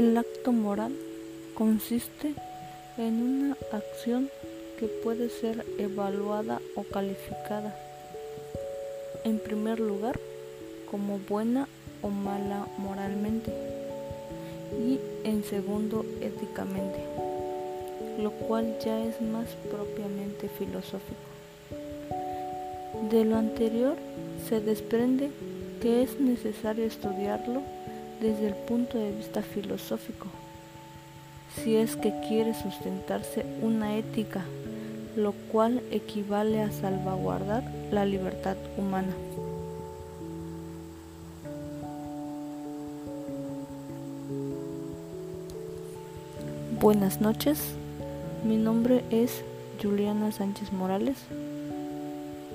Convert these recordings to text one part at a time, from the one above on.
El acto moral consiste en una acción que puede ser evaluada o calificada, en primer lugar, como buena o mala moralmente y en segundo éticamente, lo cual ya es más propiamente filosófico. De lo anterior se desprende que es necesario estudiarlo desde el punto de vista filosófico, si es que quiere sustentarse una ética, lo cual equivale a salvaguardar la libertad humana. Buenas noches, mi nombre es Juliana Sánchez Morales.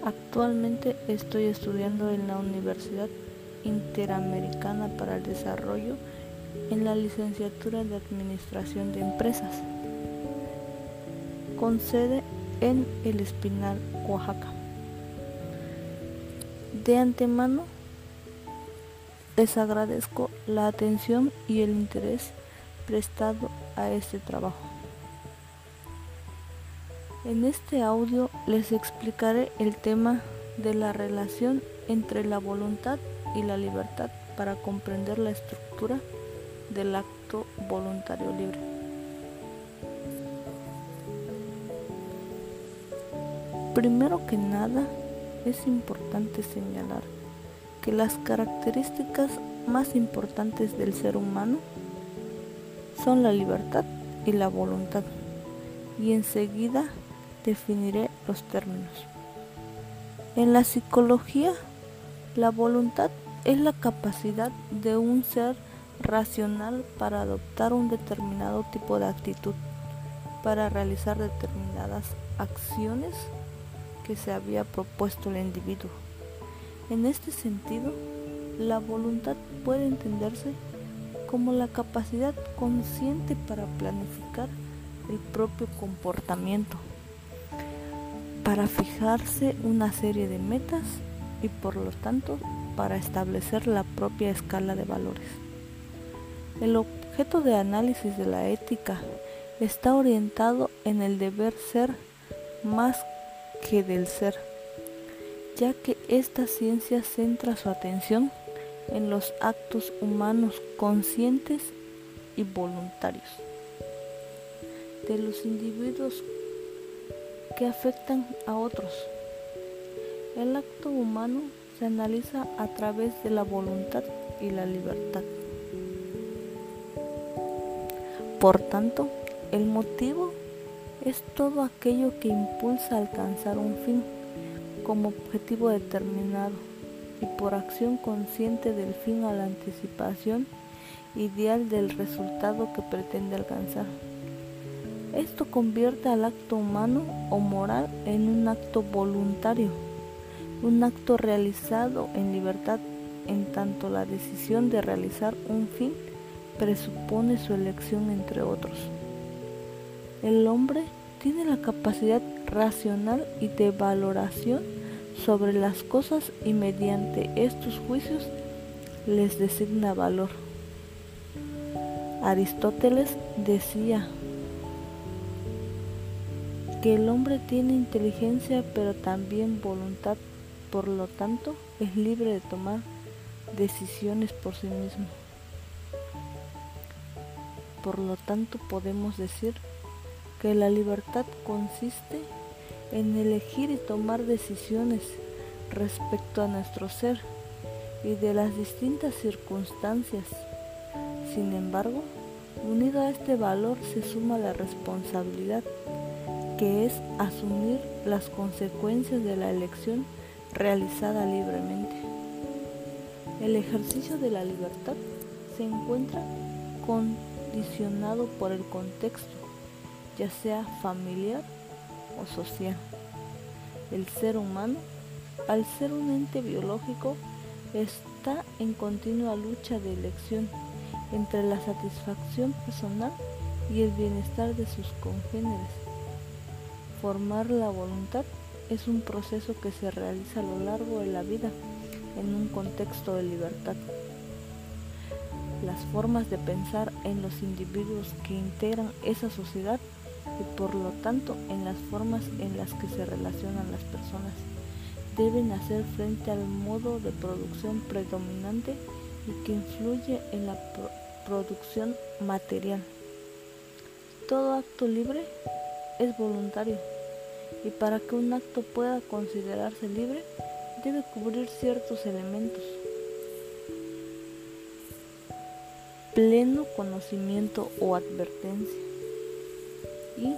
Actualmente estoy estudiando en la Universidad Interamericana para el Desarrollo en la licenciatura de Administración de Empresas, con sede en El Espinal, Oaxaca. De antemano, les agradezco la atención y el interés prestado a este trabajo. En este audio les explicaré el tema de la relación entre la voluntad y la libertad para comprender la estructura del acto voluntario libre. Primero que nada, es importante señalar que las características más importantes del ser humano son la libertad y la voluntad, y enseguida definiré los términos. En la psicología, la voluntad es la capacidad de un ser racional para adoptar un determinado tipo de actitud, para realizar determinadas acciones que se había propuesto el individuo. En este sentido, la voluntad puede entenderse como la capacidad consciente para planificar el propio comportamiento, para fijarse una serie de metas y por lo tanto para establecer la propia escala de valores. El objeto de análisis de la ética está orientado en el deber ser más que del ser, ya que esta ciencia centra su atención en los actos humanos conscientes y voluntarios de los individuos que afectan a otros. El acto humano se analiza a través de la voluntad y la libertad. Por tanto, el motivo es todo aquello que impulsa a alcanzar un fin como objetivo determinado y por acción consciente del fin a la anticipación ideal del resultado que pretende alcanzar. Esto convierte al acto humano o moral en un acto voluntario, un acto realizado en libertad en tanto la decisión de realizar un fin presupone su elección entre otros. El hombre tiene la capacidad racional y de valoración sobre las cosas y mediante estos juicios les designa valor. Aristóteles decía que el hombre tiene inteligencia pero también voluntad, por lo tanto es libre de tomar decisiones por sí mismo. Por lo tanto podemos decir que la libertad consiste en elegir y tomar decisiones respecto a nuestro ser y de las distintas circunstancias. Sin embargo, unido a este valor se suma la responsabilidad, que es asumir las consecuencias de la elección realizada libremente. El ejercicio de la libertad se encuentra condicionado por el contexto, ya sea familiar o social. El ser humano, al ser un ente biológico, está en continua lucha de elección entre la satisfacción personal y el bienestar de sus congéneres. Formar la voluntad es un proceso que se realiza a lo largo de la vida en un contexto de libertad. las formas de pensar en los individuos que integran esa sociedad y por lo tanto en las formas en las que se relacionan las personas deben hacer frente al modo de producción predominante y que influye en la producción material. Todo acto libre es voluntario y para que un acto pueda considerarse libre debe cubrir ciertos elementos. Pleno conocimiento o advertencia y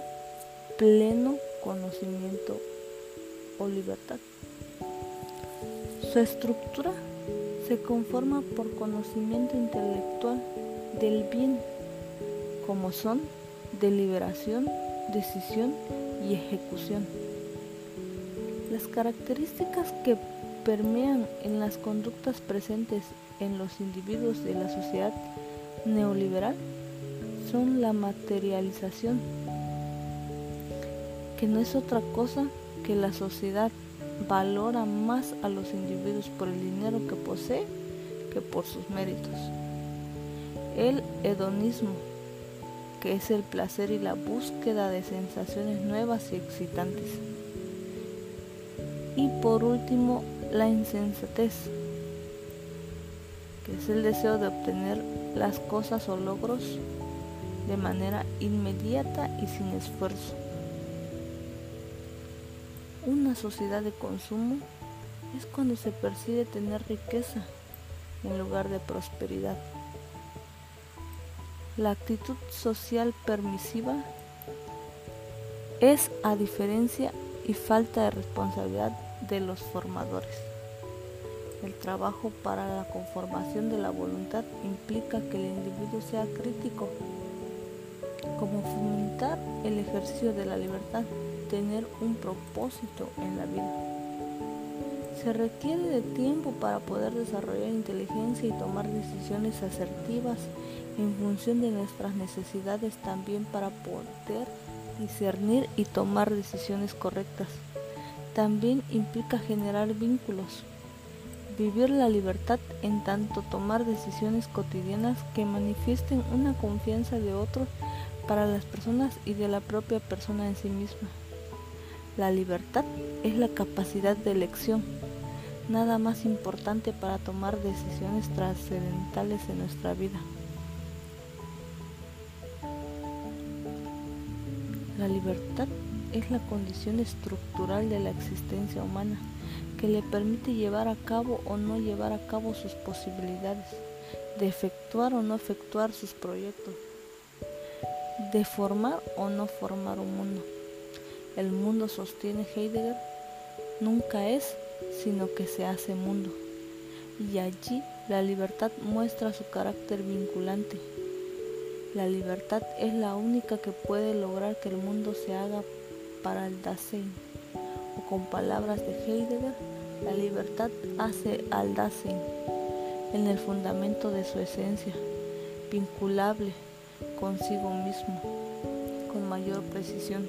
pleno conocimiento o libertad. Su estructura se conforma por conocimiento intelectual del bien, como son deliberación, decisión y ejecución. Las características que permean en las conductas presentes en los individuos de la sociedad neoliberal son la materialización, que no es otra cosa que la sociedad valora más a los individuos por el dinero que posee que por sus méritos. El hedonismo, que es el placer y la búsqueda de sensaciones nuevas y excitantes. Y por último, la insensatez, que es el deseo de obtener las cosas o logros de manera inmediata y sin esfuerzo. Una sociedad de consumo es cuando se percibe tener riqueza en lugar de prosperidad. La actitud social permisiva es a diferencia y falta de responsabilidad de los formadores. El trabajo para la conformación de la voluntad implica que el individuo sea crítico, como fomentar el ejercicio de la libertad tener un propósito en la vida. Se requiere de tiempo para poder desarrollar inteligencia y tomar decisiones asertivas en función de nuestras necesidades también para poder discernir y tomar decisiones correctas. También implica generar vínculos, vivir la libertad en tanto tomar decisiones cotidianas que manifiesten una confianza de otros para las personas y de la propia persona en sí misma. La libertad es la capacidad de elección, nada más importante para tomar decisiones trascendentales en nuestra vida. La libertad es la condición estructural de la existencia humana que le permite llevar a cabo o no llevar a cabo sus posibilidades, de efectuar o no efectuar sus proyectos, de formar o no formar un mundo. El mundo, sostiene Heidegger, nunca es, sino que se hace mundo. Y allí la libertad muestra su carácter vinculante. La libertad es la única que puede lograr que el mundo se haga para el Dasein. O con palabras de Heidegger, la libertad hace al Dasein en el fundamento de su esencia, vinculable consigo mismo, con mayor precisión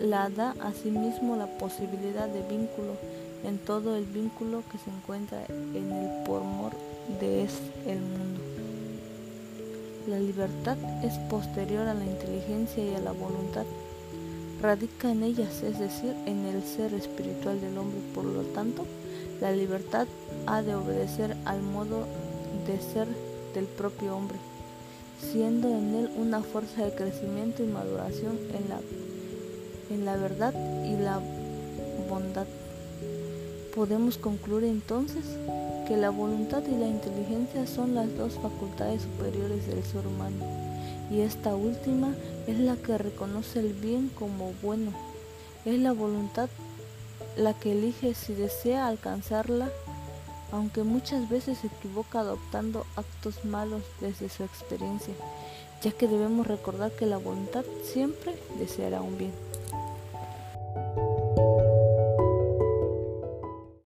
la da asimismo la posibilidad de vínculo en todo el vínculo que se encuentra en el pormor de es el mundo. La libertad es posterior a la inteligencia y a la voluntad. Radica en ellas, es decir, en el ser espiritual del hombre. Por lo tanto, la libertad ha de obedecer al modo de ser del propio hombre, siendo en él una fuerza de crecimiento y maduración en la en la verdad y la bondad. Podemos concluir entonces que la voluntad y la inteligencia son las dos facultades superiores del ser humano y esta última es la que reconoce el bien como bueno. Es la voluntad la que elige si desea alcanzarla, aunque muchas veces se equivoca adoptando actos malos desde su experiencia, ya que debemos recordar que la voluntad siempre deseará un bien.